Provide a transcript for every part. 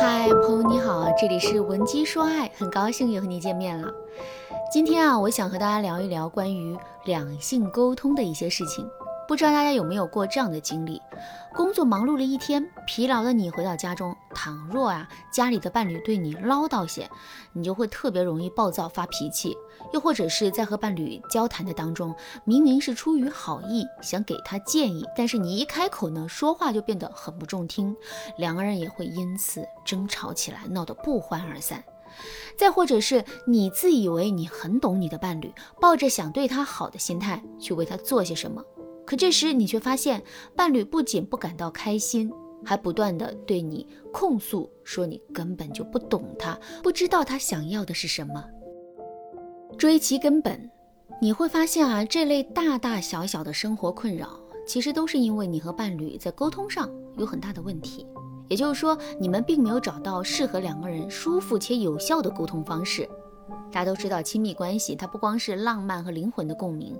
嗨，朋友你好，这里是文姬说爱，很高兴又和你见面了。今天啊，我想和大家聊一聊关于两性沟通的一些事情。不知道大家有没有过这样的经历？工作忙碌了一天，疲劳的你回到家中，倘若啊家里的伴侣对你唠叨些，你就会特别容易暴躁发脾气；又或者是在和伴侣交谈的当中，明明是出于好意想给他建议，但是你一开口呢，说话就变得很不中听，两个人也会因此争吵起来，闹得不欢而散。再或者是你自以为你很懂你的伴侣，抱着想对他好的心态去为他做些什么。可这时你却发现，伴侣不仅不感到开心，还不断的对你控诉，说你根本就不懂他，不知道他想要的是什么。追其根本，你会发现啊，这类大大小小的生活困扰，其实都是因为你和伴侣在沟通上有很大的问题。也就是说，你们并没有找到适合两个人舒服且有效的沟通方式。大家都知道，亲密关系它不光是浪漫和灵魂的共鸣，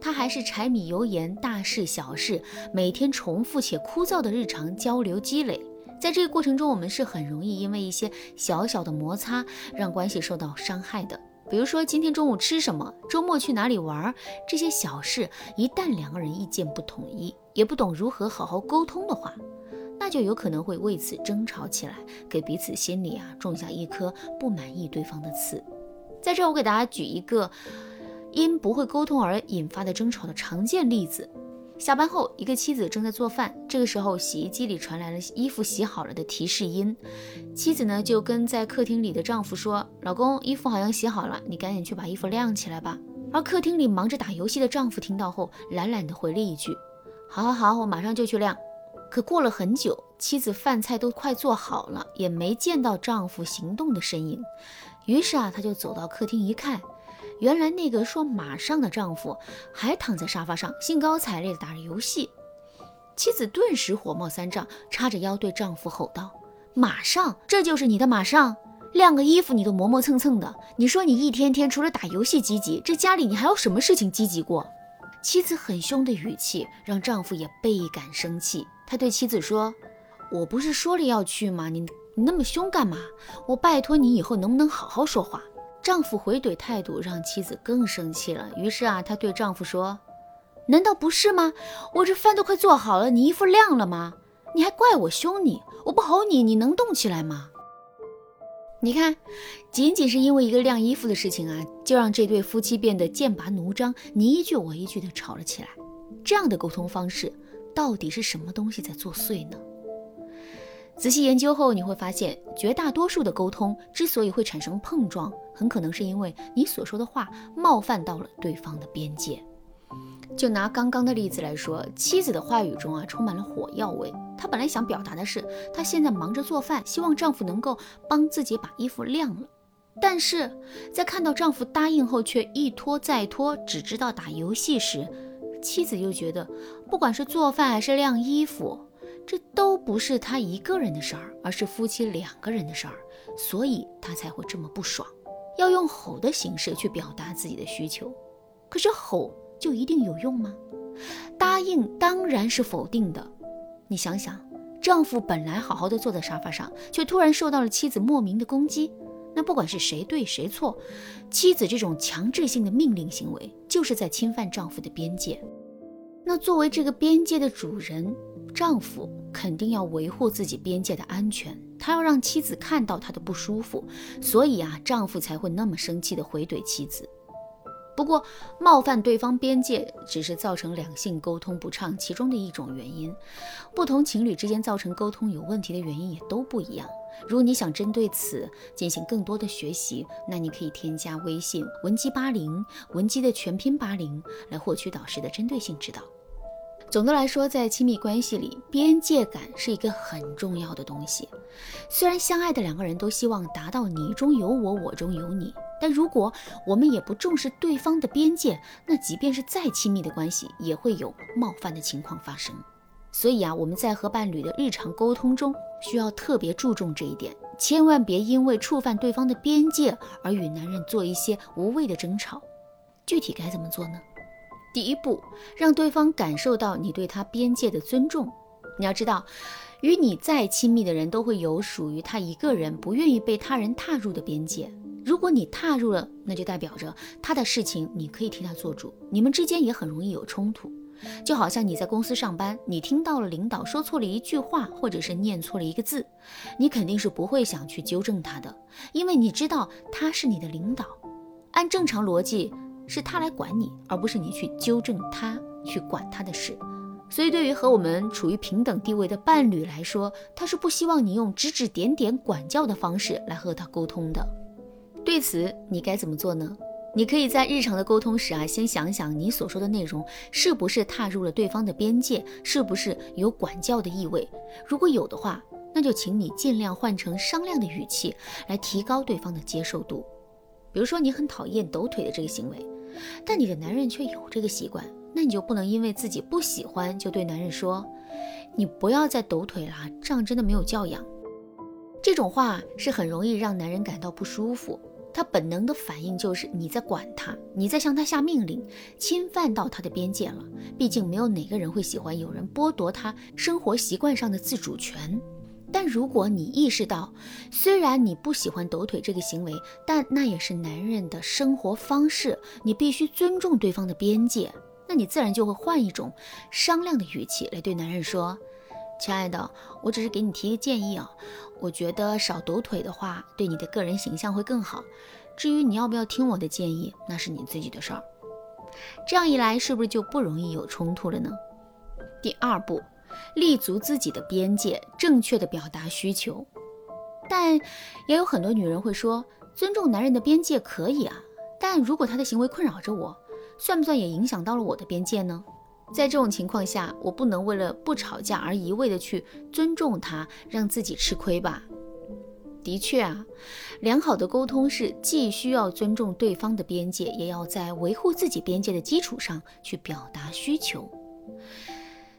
它还是柴米油盐、大事小事，每天重复且枯燥的日常交流积累。在这个过程中，我们是很容易因为一些小小的摩擦，让关系受到伤害的。比如说，今天中午吃什么，周末去哪里玩，这些小事，一旦两个人意见不统一，也不懂如何好好沟通的话，那就有可能会为此争吵起来，给彼此心里啊种下一颗不满意对方的刺。在这儿，我给大家举一个因不会沟通而引发的争吵的常见例子。下班后，一个妻子正在做饭，这个时候洗衣机里传来了衣服洗好了的提示音。妻子呢就跟在客厅里的丈夫说：“老公，衣服好像洗好了，你赶紧去把衣服晾起来吧。”而客厅里忙着打游戏的丈夫听到后，懒懒地回了一句：“好好好，我马上就去晾。”可过了很久，妻子饭菜都快做好了，也没见到丈夫行动的身影。于是啊，她就走到客厅一看，原来那个说马上的丈夫还躺在沙发上，兴高采烈地打着游戏。妻子顿时火冒三丈，叉着腰对丈夫吼道：“马上，这就是你的马上？晾个衣服你都磨磨蹭蹭的。你说你一天天除了打游戏积极，这家里你还有什么事情积极过？”妻子很凶的语气让丈夫也倍感生气。他对妻子说：“我不是说了要去吗？你……”你那么凶干嘛？我拜托你以后能不能好好说话？丈夫回怼态度让妻子更生气了。于是啊，她对丈夫说：“难道不是吗？我这饭都快做好了，你衣服晾了吗？你还怪我凶你？我不吼你，你能动起来吗？”你看，仅仅是因为一个晾衣服的事情啊，就让这对夫妻变得剑拔弩张，你一句我一句的吵了起来。这样的沟通方式，到底是什么东西在作祟呢？仔细研究后，你会发现，绝大多数的沟通之所以会产生碰撞，很可能是因为你所说的话冒犯到了对方的边界。就拿刚刚的例子来说，妻子的话语中啊充满了火药味。她本来想表达的是，她现在忙着做饭，希望丈夫能够帮自己把衣服晾了。但是在看到丈夫答应后却一拖再拖，只知道打游戏时，妻子又觉得，不管是做饭还是晾衣服。这都不是他一个人的事儿，而是夫妻两个人的事儿，所以他才会这么不爽，要用吼的形式去表达自己的需求。可是吼就一定有用吗？答应当然是否定的。你想想，丈夫本来好好的坐在沙发上，却突然受到了妻子莫名的攻击，那不管是谁对谁错，妻子这种强制性的命令行为，就是在侵犯丈夫的边界。那作为这个边界的主人。丈夫肯定要维护自己边界的安全，他要让妻子看到他的不舒服，所以啊，丈夫才会那么生气的回怼妻子。不过，冒犯对方边界只是造成两性沟通不畅其中的一种原因，不同情侣之间造成沟通有问题的原因也都不一样。如果你想针对此进行更多的学习，那你可以添加微信文姬八零，文姬的全拼八零，来获取导师的针对性指导。总的来说，在亲密关系里，边界感是一个很重要的东西。虽然相爱的两个人都希望达到你中有我，我中有你，但如果我们也不重视对方的边界，那即便是再亲密的关系，也会有冒犯的情况发生。所以啊，我们在和伴侣的日常沟通中，需要特别注重这一点，千万别因为触犯对方的边界而与男人做一些无谓的争吵。具体该怎么做呢？第一步，让对方感受到你对他边界的尊重。你要知道，与你再亲密的人都会有属于他一个人不愿意被他人踏入的边界。如果你踏入了，那就代表着他的事情你可以替他做主，你们之间也很容易有冲突。就好像你在公司上班，你听到了领导说错了一句话，或者是念错了一个字，你肯定是不会想去纠正他的，因为你知道他是你的领导。按正常逻辑，是他来管你，而不是你去纠正他，去管他的事。所以，对于和我们处于平等地位的伴侣来说，他是不希望你用指指点点、管教的方式来和他沟通的。对此，你该怎么做呢？你可以在日常的沟通时啊，先想想你所说的内容是不是踏入了对方的边界，是不是有管教的意味。如果有的话，那就请你尽量换成商量的语气，来提高对方的接受度。比如说，你很讨厌抖腿的这个行为，但你的男人却有这个习惯，那你就不能因为自己不喜欢，就对男人说：“你不要再抖腿了，这样真的没有教养。”这种话是很容易让男人感到不舒服。他本能的反应就是你在管他，你在向他下命令，侵犯到他的边界了。毕竟没有哪个人会喜欢有人剥夺他生活习惯上的自主权。但如果你意识到，虽然你不喜欢抖腿这个行为，但那也是男人的生活方式，你必须尊重对方的边界，那你自然就会换一种商量的语气来对男人说。亲爱的，我只是给你提个建议啊，我觉得少抖腿的话，对你的个人形象会更好。至于你要不要听我的建议，那是你自己的事儿。这样一来，是不是就不容易有冲突了呢？第二步，立足自己的边界，正确的表达需求。但也有很多女人会说，尊重男人的边界可以啊，但如果他的行为困扰着我，算不算也影响到了我的边界呢？在这种情况下，我不能为了不吵架而一味的去尊重他，让自己吃亏吧？的确啊，良好的沟通是既需要尊重对方的边界，也要在维护自己边界的基础上去表达需求。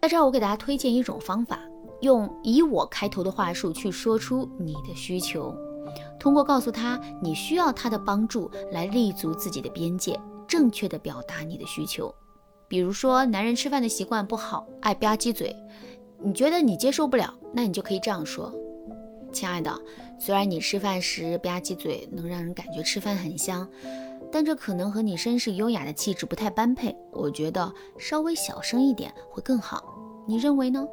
在这儿，我给大家推荐一种方法，用以我开头的话术去说出你的需求，通过告诉他你需要他的帮助来立足自己的边界，正确的表达你的需求。比如说，男人吃饭的习惯不好，爱吧唧嘴，你觉得你接受不了，那你就可以这样说：“亲爱的，虽然你吃饭时吧唧嘴能让人感觉吃饭很香，但这可能和你绅士优雅的气质不太般配。我觉得稍微小声一点会更好，你认为呢？”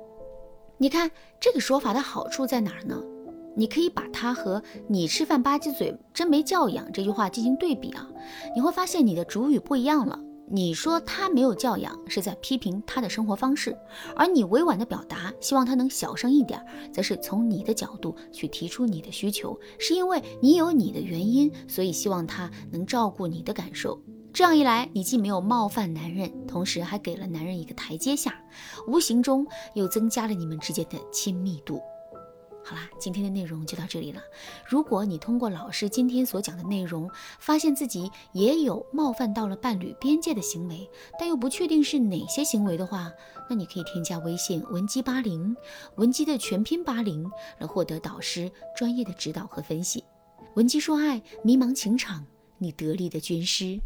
你看这个说法的好处在哪儿呢？你可以把它和“你吃饭吧唧嘴真没教养”这句话进行对比啊，你会发现你的主语不一样了。你说他没有教养，是在批评他的生活方式；而你委婉的表达，希望他能小声一点，则是从你的角度去提出你的需求，是因为你有你的原因，所以希望他能照顾你的感受。这样一来，你既没有冒犯男人，同时还给了男人一个台阶下，无形中又增加了你们之间的亲密度。好啦，今天的内容就到这里了。如果你通过老师今天所讲的内容，发现自己也有冒犯到了伴侣边界的行为，但又不确定是哪些行为的话，那你可以添加微信文姬八零，文姬的全拼八零，来获得导师专业的指导和分析。文姬说爱，迷茫情场，你得力的军师。